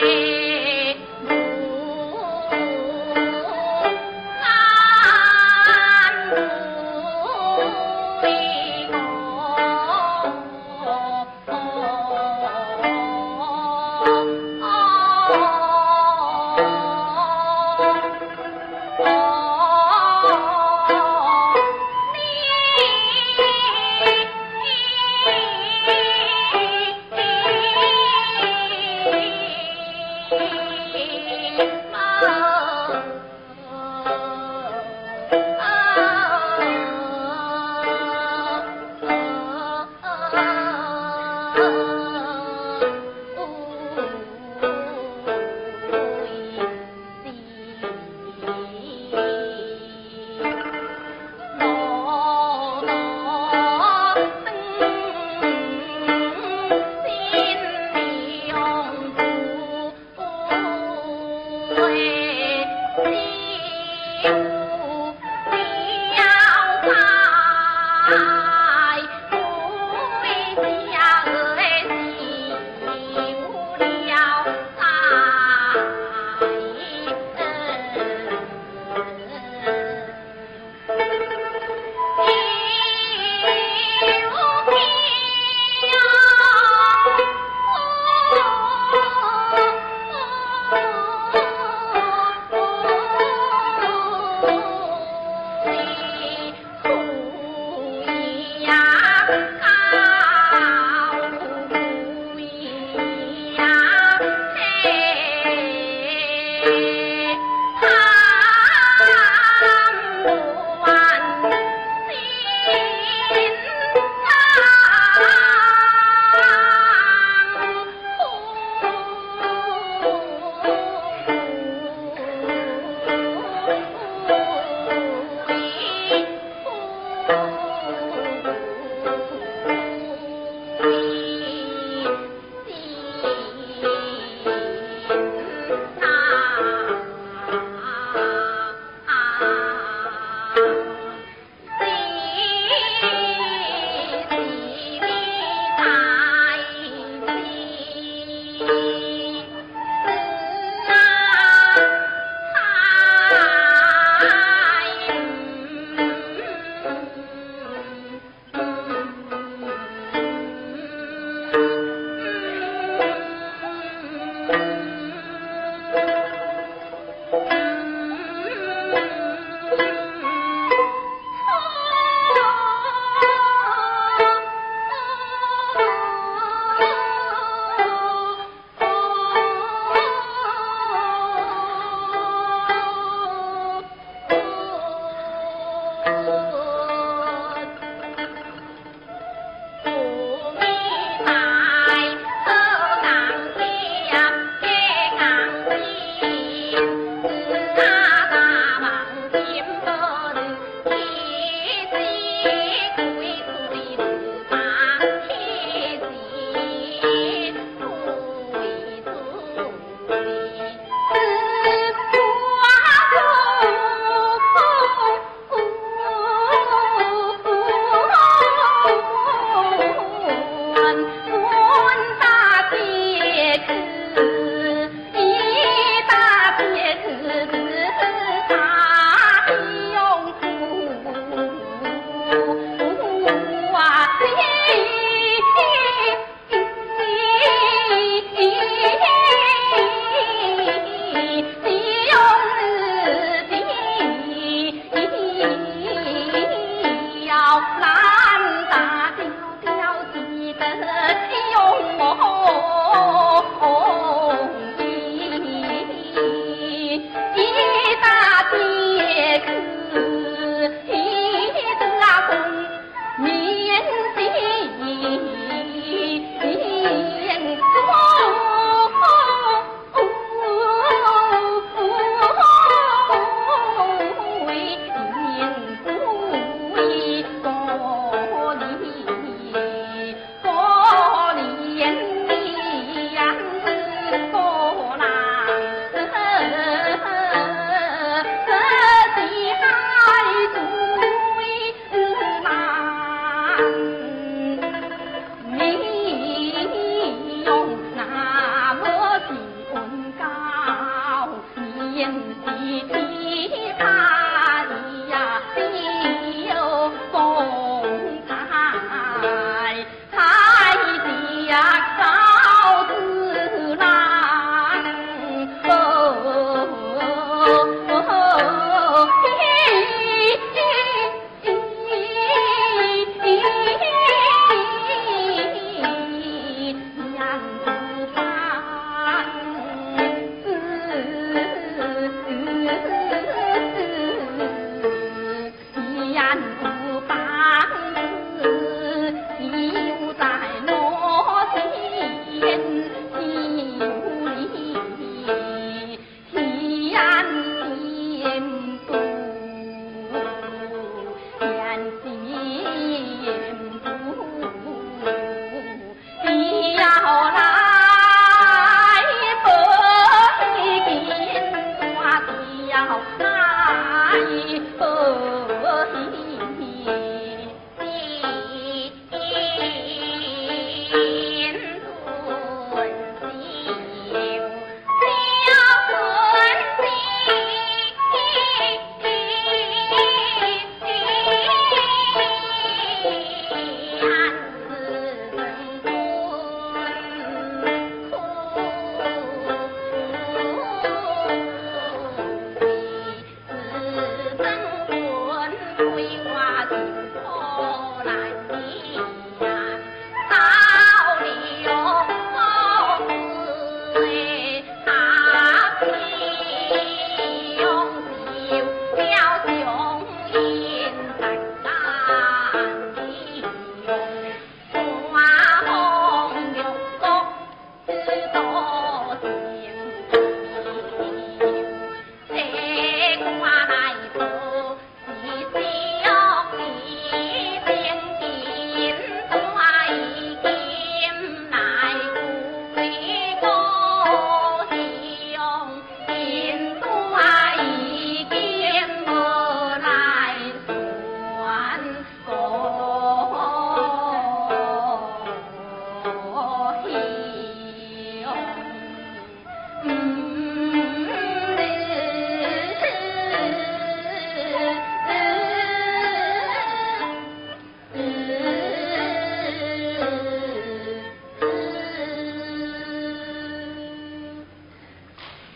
free. thank you. 难